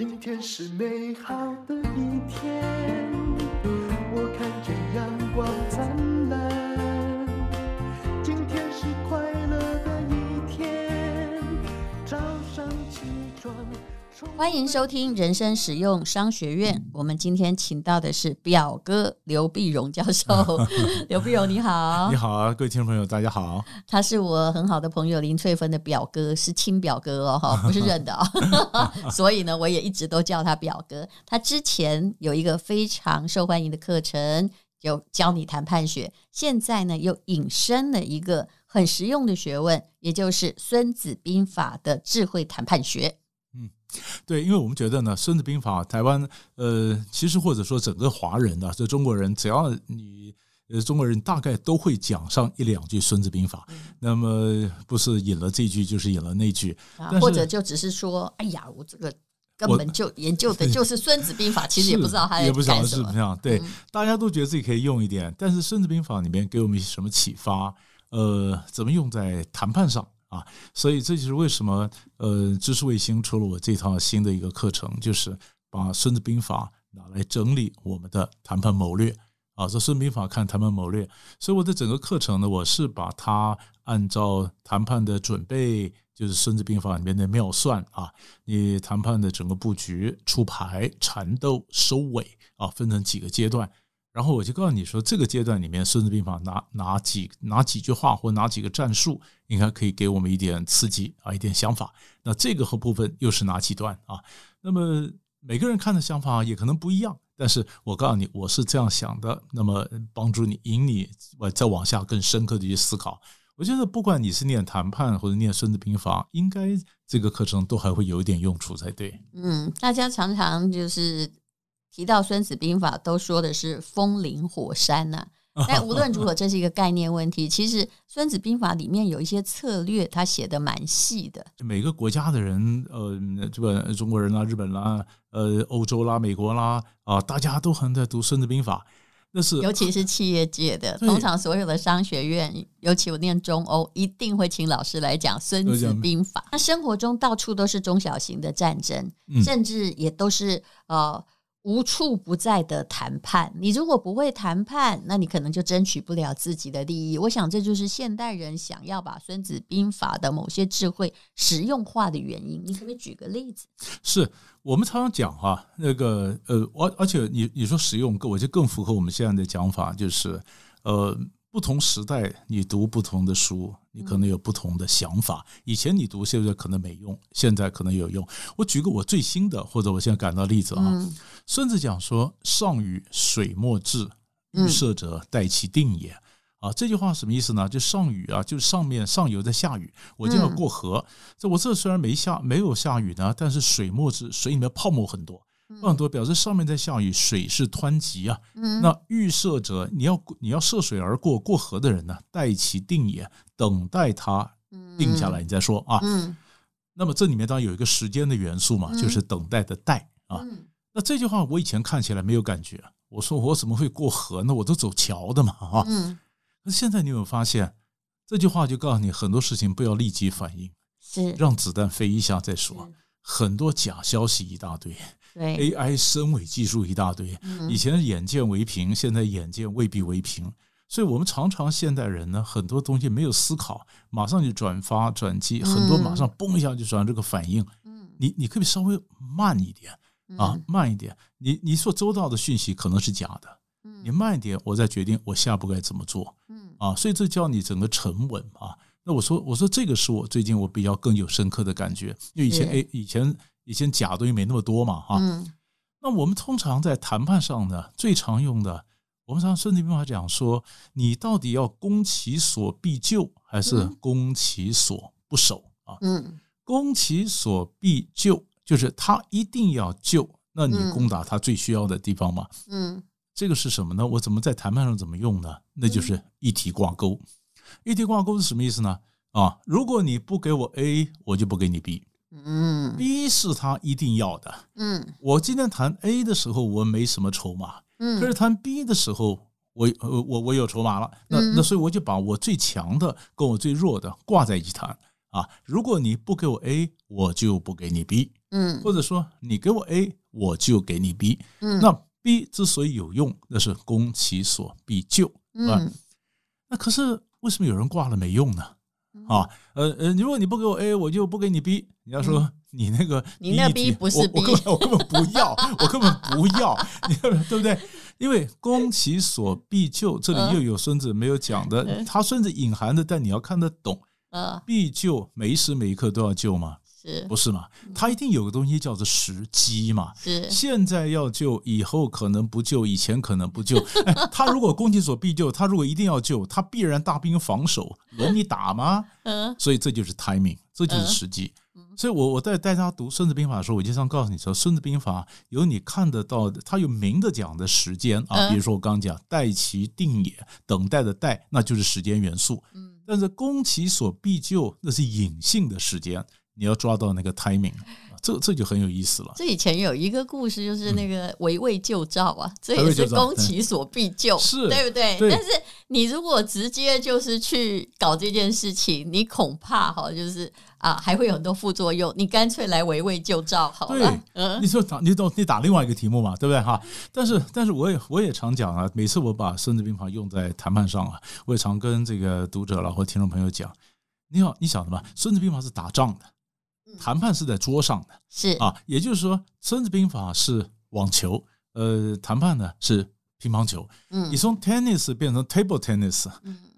今天是美好的一天，欢迎收听人生实用商学院。我们今天请到的是表哥刘碧荣教授。刘碧荣，你好！你好啊，各位听众朋友，大家好。他是我很好的朋友林翠芬的表哥，是亲表哥哦，哈，不是认的哦。所以呢，我也一直都叫他表哥。他之前有一个非常受欢迎的课程，就教你谈判学。现在呢，又引申了一个很实用的学问，也就是《孙子兵法》的智慧谈判学。对，因为我们觉得呢，《孙子兵法》台湾呃，其实或者说整个华人啊，这中国人，只要你呃中国人大概都会讲上一两句《孙子兵法》，嗯，那么不是引了这句，就是引了那句，啊，或者就只是说，哎呀，我这个根本就研究的 就是《孙子兵法》，其实也不知道他也不知道是不是这样。对，嗯，大家都觉得自己可以用一点，但是《孙子兵法》里面给我们什么启发？呃，怎么用在谈判上？啊，所以这就是为什么呃，知识卫星出了我这套新的一个课程，就是把《孙子兵法》拿来整理我们的谈判谋略啊。这《孙子兵法》看谈判谋略，所以我的整个课程呢，我是把它按照谈判的准备，就是《孙子兵法》里面的妙算啊，你谈判的整个布局、出牌、缠斗、收尾啊，分成几个阶段。然后我就告诉你说，这个阶段里面，《孙子兵法》哪哪几哪几句话或哪几个战术，应该可以给我们一点刺激啊，一点想法。那这个和部分又是哪几段啊？那么每个人看的想法也可能不一样，但是我告诉你，我是这样想的。那么帮助你，引你再往下更深刻的去思考。我觉得不管你是念谈判或者念《孙子兵法》，应该这个课程都还会有一点用处才对。嗯，大家常常就是。提到《孙子兵法》，都说的是风林火山呐、但无论如何，这是一个概念问题。其实《孙子兵法》里面有一些策略，他写的蛮细的。每个国家的人，呃，这个中国人啦、日本啦、呃，欧洲啦、美国啦，啊，大家都很在读《孙子兵法》。那是尤其是企业界的，通常所有的商学院，尤其我念中欧，一定会请老师来讲《孙子兵法》。那生活中到处都是中小型的战争，甚至也都是呃。无处不在的谈判，你如果不会谈判，那你可能就争取不了自己的利益。我想这就是现代人想要把《孙子兵法》的某些智慧实用化的原因。你可不可以举个例子？是我们常常讲哈，那个呃，而而且你你说实用，我觉得更符合我们现在的讲法，就是呃。不同时代，你读不同的书，你可能有不同的想法。以前你读，现在可能没用，现在可能有用。我举个我最新的，或者我现在感到例子啊。孙子讲说：“上雨水漠至，预设者待其定也。”啊，这句话什么意思呢？就上雨啊，就是上面上游在下雨，我就要过河。这我这虽然没下没有下雨呢，但是水漠至，水里面泡沫很多。很多表示上面在下雨，水是湍急啊。嗯，那预设者，你要你要涉水而过，过河的人呢，待其定也，等待他定下来，你再说啊。嗯，那么这里面当然有一个时间的元素嘛，就是等待的待啊。那这句话我以前看起来没有感觉，我说我怎么会过河呢？我都走桥的嘛啊。嗯，那现在你有没有发现，这句话就告诉你很多事情不要立即反应，是让子弹飞一下再说。很多假消息一大堆。对 AI 深伪技术一大堆，以前眼见为凭，现在眼见未必为凭，所以我们常常现代人呢，很多东西没有思考，马上就转发转机，很多马上嘣一下就转这个反应。你你可以稍微慢一点啊，慢一点。你你所收到的讯息可能是假的，你慢一点，我再决定我下一步该怎么做。啊，所以这叫你整个沉稳啊。那我说我说这个是我最近我比较更有深刻的感觉，因为以前哎以前。以前假东西没那么多嘛，哈。嗯。那我们通常在谈判上呢，最常用的，我们常说《孙子兵法》讲说，你到底要攻其所必救，还是攻其所不守啊？嗯。攻其所必救，就是他一定要救，那你攻打他最需要的地方嘛。嗯。这个是什么呢？我怎么在谈判上怎么用呢？那就是一体挂钩。一体挂钩是什么意思呢？啊，如果你不给我 A，我就不给你 B。嗯，B 是他一定要的。嗯，我今天谈 A 的时候，我没什么筹码。嗯，可是谈 B 的时候，我呃我我有筹码了。那那所以我就把我最强的跟我最弱的挂在一起谈啊，如果你不给我 A，我就不给你 B。嗯，或者说你给我 A，我就给你 B。嗯，那 B 之所以有用，那是攻其所必救？嗯那可是为什么有人挂了没用呢？啊，呃呃，如果你不给我 A，我就不给你 B。你要说你那个嗯你那 B 不是 B，我我根本我根本不要，我根本不要，你对不对？因为攻其所必救，这里又有孙子没有讲的，嗯他孙子隐含的，但你要看得懂。呃，必救，每一时每一刻都要救吗？是不是嘛？他一定有个东西叫做时机嘛。是，现在要救，以后可能不救，以前可能不救。哎，他如果攻其所必救，他如果一定要救，他必然大兵防守，轮你打吗？嗯所以这就是 timing，这就是时机。所以我我在带大家读《孙子兵法》的时候，我经常告诉你说，《孙子兵法》有你看得到的，它有明的讲的时间啊，比如说我刚刚讲“待其定也”，等待的待，那就是时间元素。但是攻其所必救，那是隐性的时间，你要抓到那个 timing，这这就很有意思了。这以前有一个故事，就是那个围魏救赵啊，嗯这也是攻其所必救，是对不对？对但是你如果直接就是去搞这件事情，你恐怕哈，就是啊，还会有很多副作用。你干脆来围魏救赵好了。对，嗯你说打你懂你打另外一个题目嘛，对不对哈？但是但是我也我也常讲啊，每次我把《孙子兵法》用在谈判上啊，我也常跟这个读者啦或听众朋友讲，你好，你晓得吗？《孙子兵法》是打仗的，谈判是在桌上的，是啊，也就是说，《孙子兵法》是网球，呃，谈判呢是乒乓球。嗯你从 tennis 变成 table tennis，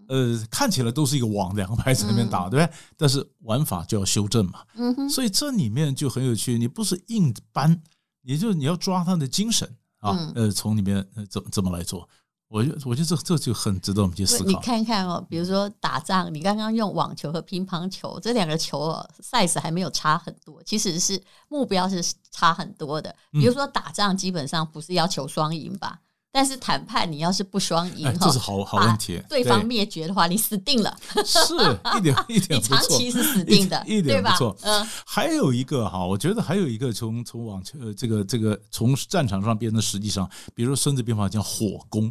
呃，看起来都是一个网，两个拍子那边打，对不对？但是玩法就要修正嘛。嗯哼，所以这里面就很有趣，你不是硬搬，也就是你要抓他的精神啊，嗯呃，从里面呃怎怎么来做？我觉得我觉得这这就很值得我们去思考你。看看哦，比如说打仗，你刚刚用网球和乒乓球这两个球哦，size 还没有差很多，其实是目标是差很多的。嗯比如说打仗，基本上不是要求双赢吧？但是谈判，你要是不双赢哎，哈，这是好好问题。对方灭绝的话，你死定了，是一点 一点你不错，长期是死定的，一点对吧不错。嗯，还有一个哈，我觉得还有一个从从网球呃这个这个从战场上变成实际上，比如说《孙子兵法》讲火攻，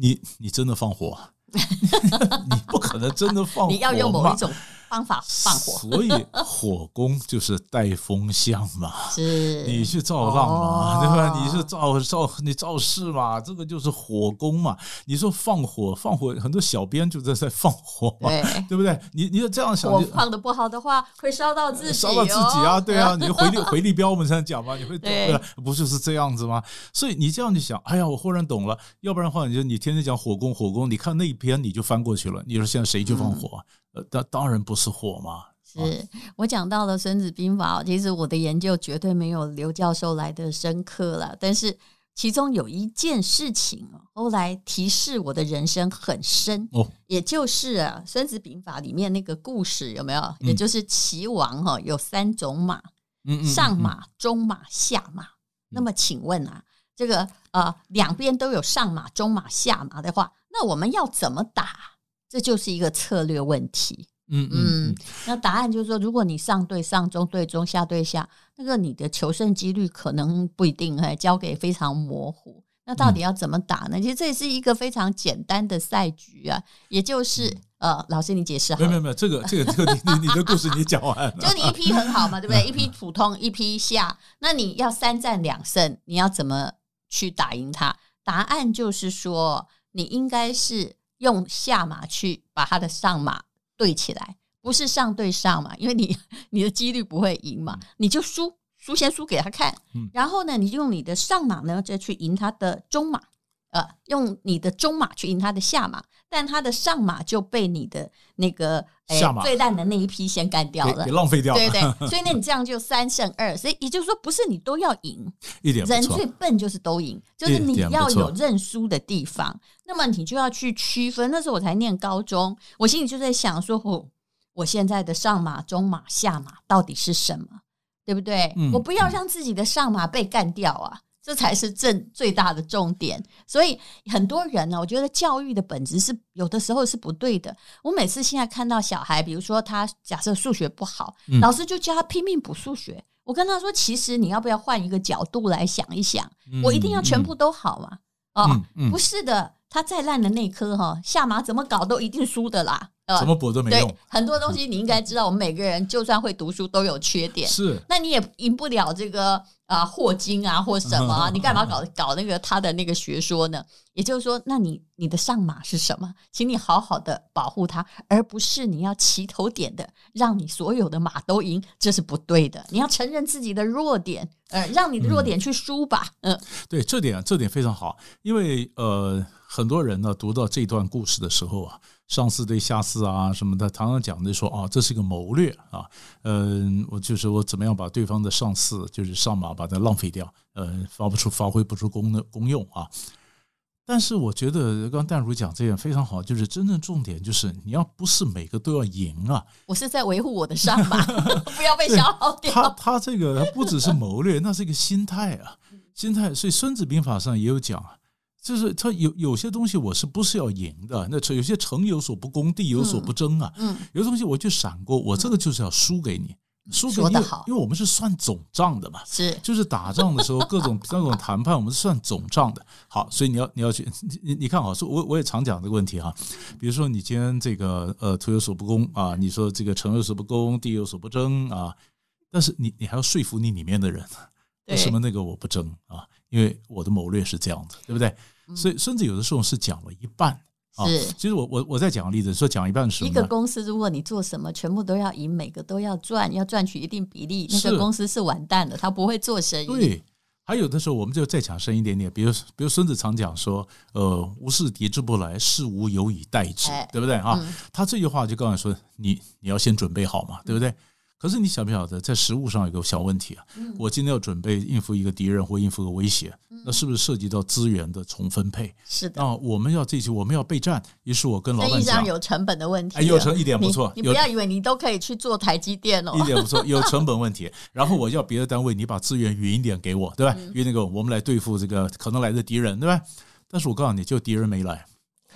你你真的放火？你不可能真的放火嘛，你要用某一种方法放火，所以火攻就是带风向嘛。是你去造浪嘛，哦对吧？你是造造你造势嘛，这个就是火攻嘛。你说放火放火，很多小编就在在放火嘛，对对不对？你你要这样想，火放的不好的话，会烧到自己，烧到自己啊，哦对啊，你回力回力镖我们现在讲嘛，你会对对？不就是这样子吗？所以你这样去想，哎呀，我忽然懂了。要不然的话，你就你天天讲火攻火攻，你看那一篇你就翻过去了。你说现在谁去放火？呃，当当然不是火嘛。是我讲到了《孙子兵法》，其实我的研究绝对没有刘教授来的深刻了。但是其中有一件事情，后来提示我的人生很深哦，也就是啊，《孙子兵法》里面那个故事有没有？也就是齐王哈有三种马，嗯嗯，上马、中马、下马。那么请问啊，这个呃两边都有上马、中马、下马的话，那我们要怎么打？这就是一个策略问题。嗯嗯嗯，那答案就是说，如果你上对上，中对中，下对下，那个你的求胜几率可能不一定，还交给非常模糊。那到底要怎么打呢？其实这也是一个非常简单的赛局啊，也就是呃，老师你解释好。没有没有没有，这个这个这个你你你的故事你讲完了，就你一批很好嘛，对不对？一批普通，一批下，那你要三战两胜，你要怎么去打赢他？答案就是说，你应该是用下马去把他的上马对起来，不是上对上嘛，因为你 你的几率不会赢嘛，你就输输先输给他看，然后呢，你就用你的上马呢再去赢他的中马，呃，用你的中马去赢他的下马，但他的上马就被你的那个诶下马最烂的那一批先干掉了。浪费掉了，对对，所以那，你这样就三胜二，所以也就是说，不是你都要赢，一点人最。笨就是都赢，就是你要有认输的地方，那么你就要去区分。那时候我才念高中，我心里就在想说，哦，我现在的上马、中马、下马到底是什么，对不对？嗯我不要让自己的上马被干掉啊。这才是正最大的重点，所以很多人呢，我觉得教育的本质是有的时候是不对的。我每次现在看到小孩，比如说他假设数学不好，嗯老师就叫他拼命补数学。我跟他说，其实你要不要换一个角度来想一想？我一定要全部都好吗？哦，不是的，他再烂的那颗哈下马怎么搞都一定输的啦，怎么补都没用。很多东西你应该知道，我们每个人就算会读书都有缺点，是，那你也赢不了这个。啊，霍金啊，或什么啊？你干嘛搞搞那个他的那个学说呢？也就是说，那你你的上马是什么？请你好好的保护它，而不是你要齐头点的让你所有的马都赢，这是不对的。你要承认自己的弱点，呃，让你的弱点去输吧。嗯，呃、对，这点这点非常好，因为呃，很多人呢读到这段故事的时候啊。上司对下司啊什么的，常常讲的说啊，这是一个谋略啊，嗯，我就是我怎么样把对方的上司就是上马把它浪费掉，呃，发不出发挥不出功的功用啊。但是我觉得刚刚淡如讲这点非常好，就是真正重点就是你要不是每个都要赢啊。我是在维护我的上马，不要被消耗掉。他他这个不只是谋略，那是一个心态啊，心态。所以《孙子兵法》上也有讲啊。就是他有有些东西我是不是要赢的？那有些城有所不攻，地有所不争啊。嗯，有些东西我就闪过，我这个就是要输给你，输给你。因为我们是算总账的嘛，是就是打仗的时候各种 各种谈判，我们是算总账的。好，所以你要你要去你你看好，说我我也常讲这个问题哈。比如说你今天这个呃土有所不攻啊，你说这个城有所不攻，地有所不争啊，但是你你还要说服你里面的人，为什么那个我不争啊？因为我的谋略是这样子，对不对？所以孙子有的时候是讲了一半啊。是，其实我我我再讲个例子，说讲一半是什么？一个公司，如果你做什么，全部都要赢，每个都要赚，要赚取一定比例，那个公司是完蛋的，他不会做生意。对，还有的时候我们就再讲深一点点，比如比如孙子常讲说，呃，无事敌之不来，事无有以待之，对不对啊？他这句话就告诉你说，你你要先准备好嘛，对不对？可是你晓不晓得，在实物上有个小问题啊？我今天要准备应付一个敌人或应付个威胁，那是不是涉及到资源的重分配？是的。啊，我们要这些，我们要备战。于是我跟老板讲，有成本的问题。哎，有成一点不错。你不要以为你都可以去做台积电哦。一点不错，有成本问题。然后我要别的单位，你把资源匀一点给我，对吧？因为那个我们来对付这个可能来的敌人，对吧？但是我告诉你就敌人没来，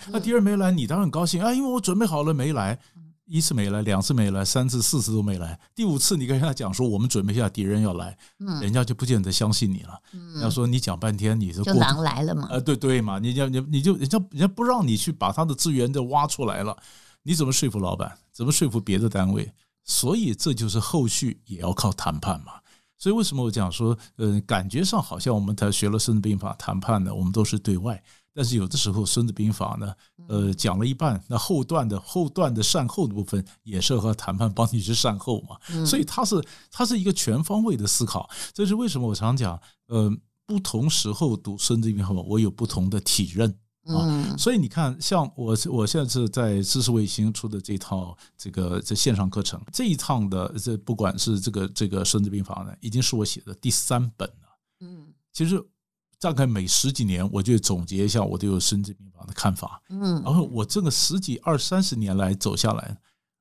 那敌人没来，你当然很高兴啊，因为我准备好了没来。一次没来，两次没来，三次、四次都没来，第五次你跟人家讲说我们准备一下敌人要来，嗯，人家就不见得相信你了。嗯，要说你讲半天，你就狼来了嘛？呃，对对嘛，你就你你就人家人家不让你去把他的资源都挖出来了，你怎么说服老板？怎么说服别的单位？所以这就是后续也要靠谈判嘛。所以为什么我讲说，呃，感觉上好像我们才学了《孙子兵法》谈判的，我们都是对外。但是有的时候，《孙子兵法》呢，呃，讲了一半，那后段的后段的善后的部分，也是和谈判帮你去善后嘛。所以它是它是一个全方位的思考。这是为什么我常讲，呃，不同时候读《孙子兵法》，我有不同的体认啊。所以你看，像我我现在是在知识卫星出的这套这个这线上课程，这一趟的这不管是这个这个《孙子兵法》呢，已经是我写的第三本了。嗯，其实。大概每十几年，我就总结一下我对《孙子兵法》的看法。嗯，然后我这个十几二三十年来走下来，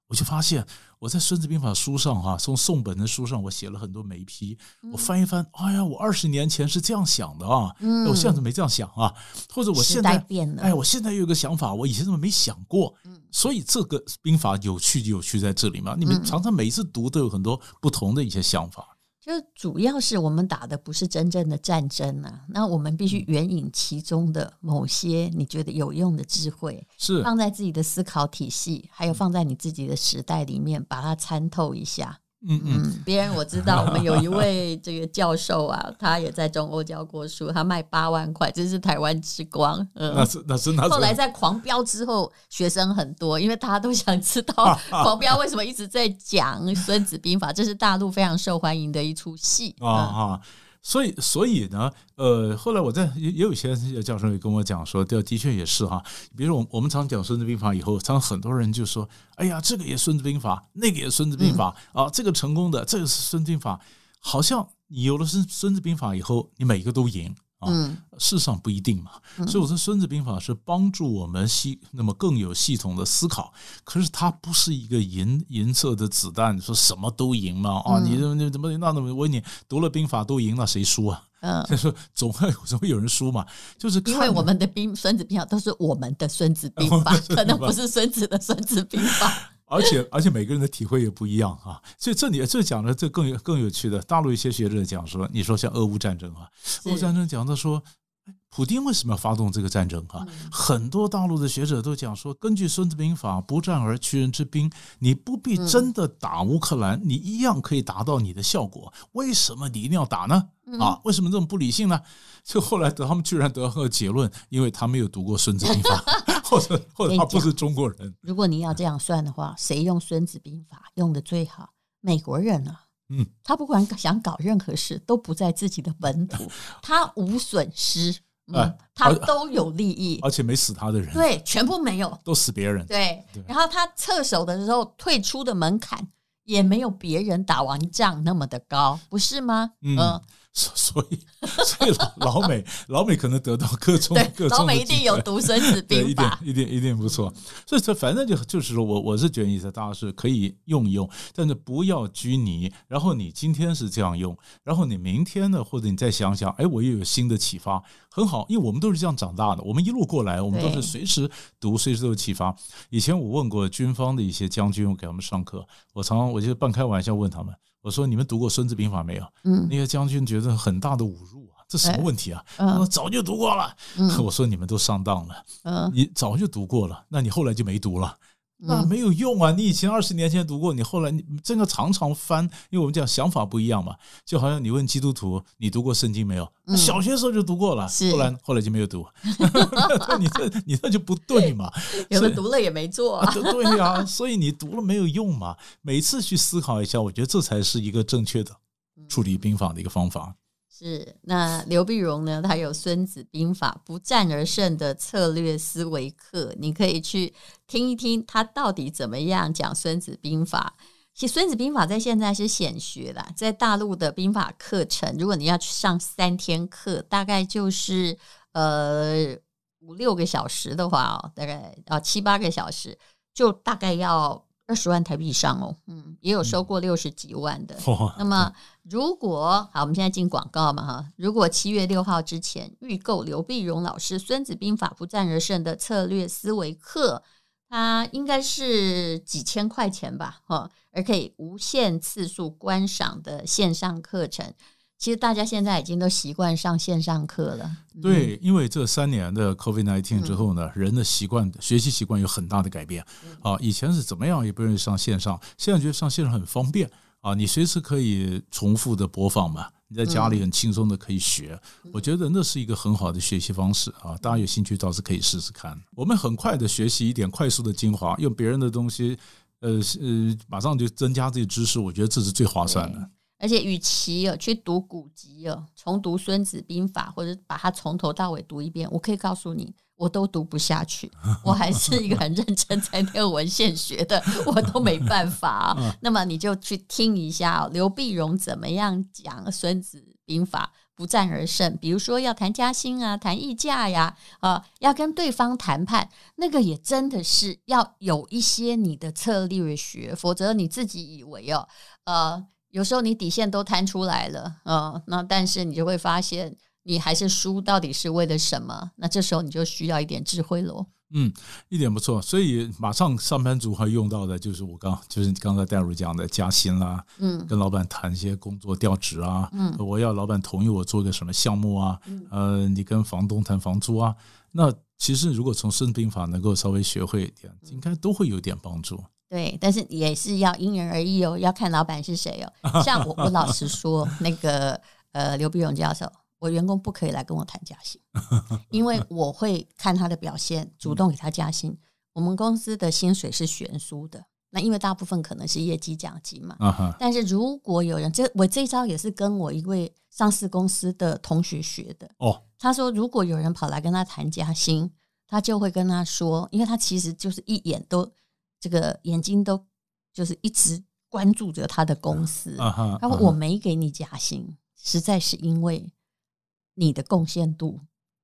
我就发现我在《孙子兵法》书上哈，从宋本的书上，我写了很多眉批。我翻一翻，哎呀，我二十年前是这样想的啊，我现在没这样想啊？或者我现在变了，哎，我现在有个想法，我以前怎么没想过？所以这个兵法有趣就有趣在这里嘛。你们常常每一次读都有很多不同的一些想法。就主要是我们打的不是真正的战争啊，那我们必须援引其中的某些你觉得有用的智慧，是放在自己的思考体系，还有放在你自己的时代里面，把它参透一下。嗯嗯，别人我知道，我们有一位这个教授啊，他也在中欧教过书，他卖八万块，这是台湾之光。嗯，那是那是那是。后来在狂飙之后，学生很多，因为大家都想知道 狂飙为什么一直在讲《孙子兵法》，这是大陆非常受欢迎的一出戏啊 啊。所以，所以呢，呃，后来我在也也有一些教授也跟我讲说，的的确也是哈。比如说，我我们常讲《孙子兵法》以后，常很多人就说：“哎呀，这个也《孙子兵法》，那个也《孙子兵法》啊，这个成功的，这个是《孙子兵法》。”好像你有了《孙孙子兵法》以后，你每一个都赢。嗯，事实上不一定嘛。所以我说，《孙子兵法》是帮助我们系那么更有系统的思考。可是它不是一个银银色的子弹，说什么都赢嘛？啊，你你怎么那怎么？我问你，读了兵法都赢，了谁输啊？嗯，就说总会总会有人输嘛。就是因为我们的兵《孙子兵法》都是我们的《孙子兵法》，可能不是孙子的《孙子兵法》。而且 而且每个人的体会也不一样啊，所以这里这讲的这更有更有趣的。大陆一些学者讲说，你说像俄乌战争啊，俄乌战争讲到说，普京为什么要发动这个战争啊？很多大陆的学者都讲说，根据《孙子兵法》，不战而屈人之兵，你不必真的打乌克兰，你一样可以达到你的效果。为什么你一定要打呢？啊，为什么这么不理性呢？就后来得他们居然得到个结论，因为他没有读过《孙子兵法》，或者或者他不是中国人。如果你要这样算的话，谁用《孙子兵法》用的最好？美国人啊。嗯，他不管想搞任何事，都不在自己的本土，他无损失。嗯，他都有利益，而且没死他的人，对，全部没有，都死别人。对，然后他撤手的时候，退出的门槛也没有别人打完仗那么的高，不是吗？嗯。所以，所以老老美老美可能得到各种各种，老美一定有读《孙子兵法》，一定一定一定不错。所以这反正就就是说我我是觉得意思，大家是可以用一用，但是不要拘泥。然后你今天是这样用，然后你明天呢，或者你再想想，哎，我又有新的启发，很好，因为我们都是这样长大的，我们一路过来，我们都是随时读，随时都有启发。以前我问过军方的一些将军，我给他们上课，我常常我就半开玩笑问他们。我说：“你们读过《孙子兵法》没有？”嗯，那些将军觉得很大的侮辱啊，这什么问题啊？他说：“早就读过了。”我说：“你们都上当了。”嗯，你早就读过了，那你后来就没读了。那没有用啊！你以前二十年前读过，你后来你真的常常翻，因为我们讲想法不一样嘛。就好像你问基督徒，你读过圣经没有？小学时候就读过了，后来后来就没有读。你这你这就不对嘛？有的读了也没做啊。对呀，所以你读了没有用嘛？每次去思考一下，我觉得这才是一个正确的处理兵法的一个方法。是，那刘碧荣呢？他有《孙子兵法》不战而胜的策略思维课，你可以去听一听他到底怎么样讲《孙子兵法》。其实《孙子兵法》在现在是显学啦，在大陆的兵法课程，如果你要去上三天课，大概就是呃五六个小时的话，大概啊七八个小时，就大概要。二十万台币以上哦，嗯，也有收过六十几万的。嗯、那么，如果好，我们现在进广告嘛哈。如果七月六号之前预购刘碧荣老师《孙子兵法不战而胜》的策略思维课，它应该是几千块钱吧，哈，而可以无限次数观赏的线上课程。其实大家现在已经都习惯上线上课了。对，因为这三年的 COVID-19 之后呢，人的习惯、学习习惯有很大的改变。啊，以前是怎么样也不愿意上线上，现在觉得上线上很方便啊，你随时可以重复的播放嘛，你在家里很轻松的可以学。我觉得那是一个很好的学习方式啊，大家有兴趣倒是可以试试看。我们很快的学习一点快速的精华，用别人的东西，呃呃，马上就增加这些知识，我觉得这是最划算的。而且，与其哦去读古籍哦，重读《孙子兵法》，或者把它从头到尾读一遍，我可以告诉你，我都读不下去。我还是一个很认真在念文献学的，我都没办法。那么你就去听一下刘碧荣怎么样讲《孙子兵法》不战而胜。比如说要谈加薪啊，谈议价呀，啊，要跟对方谈判，那个也真的是要有一些你的策略学，否则你自己以为哦，呃。有时候你底线都摊出来了，嗯，那但是你就会发现，你还是输，到底是为了什么？那这时候你就需要一点智慧喽。嗯，一点不错。所以马上上班族会用到的就是我刚就是刚才戴茹讲的加薪啦，嗯，跟老板谈一些工作调职啊，嗯，我要老板同意我做一个什么项目啊，嗯，呃，你跟房东谈房租啊，那其实如果从《孙子兵法》能够稍微学会一点，应该都会有点帮助。对，但是也是要因人而异哦，要看老板是谁哦。像我，我老实说，那个呃，刘碧荣教授，我员工不可以来跟我谈加薪，因为我会看他的表现，主动给他加薪。我们公司的薪水是悬殊的，那因为大部分可能是业绩奖金嘛。但是如果有人，这我这一招也是跟我一位上市公司的同学学的。哦，他说如果有人跑来跟他谈加薪，他就会跟他说，因为他其实就是一眼都。这个眼睛都就是一直关注着他的公司，他说我没给你加薪，实在是因为你的贡献度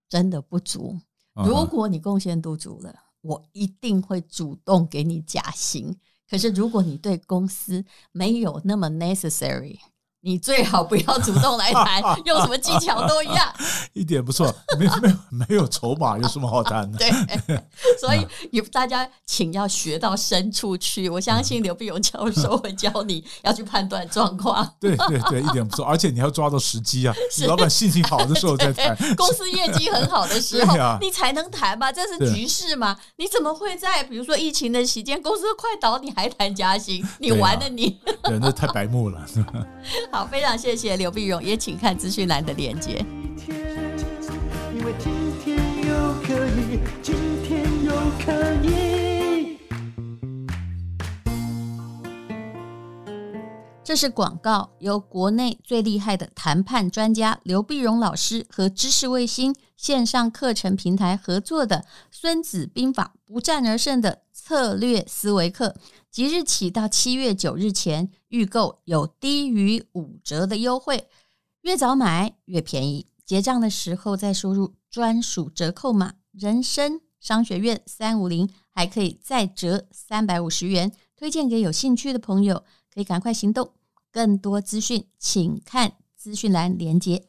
真的不足。如果你贡献度足了，我一定会主动给你加薪。可是如果你对公司没有那么 necessary，你最好不要主动来谈，用什么技巧都一样。一点不错，没有没有没有筹码，有什么好谈的？对，所以有大家请要学到深处去。我相信刘必勇教授会教你要去判断状况。对对对，一点不错，而且你要抓到时机啊！你老板心情好的时候再谈，公司业绩很好的时候，你才能谈嘛？这是局势嘛？你怎么会在比如说疫情的期间，公司快倒，你还谈加薪？你完了你！对，那太白目了。好，非常谢谢刘碧荣，也请看资讯栏的连结。因为今天又可以，今天又可以。这是广告，由国内最厉害的谈判专家刘碧荣老师和知识卫星线上课程平台合作的《孙子兵法·不战而胜》的策略思维课。即日起到七月九日前预购有低于五折的优惠，越早买越便宜。结账的时候再输入专属折扣码“人生商学院三五零”，还可以再折三百五十元。推荐给有兴趣的朋友，可以赶快行动。更多资讯请看资讯栏连接。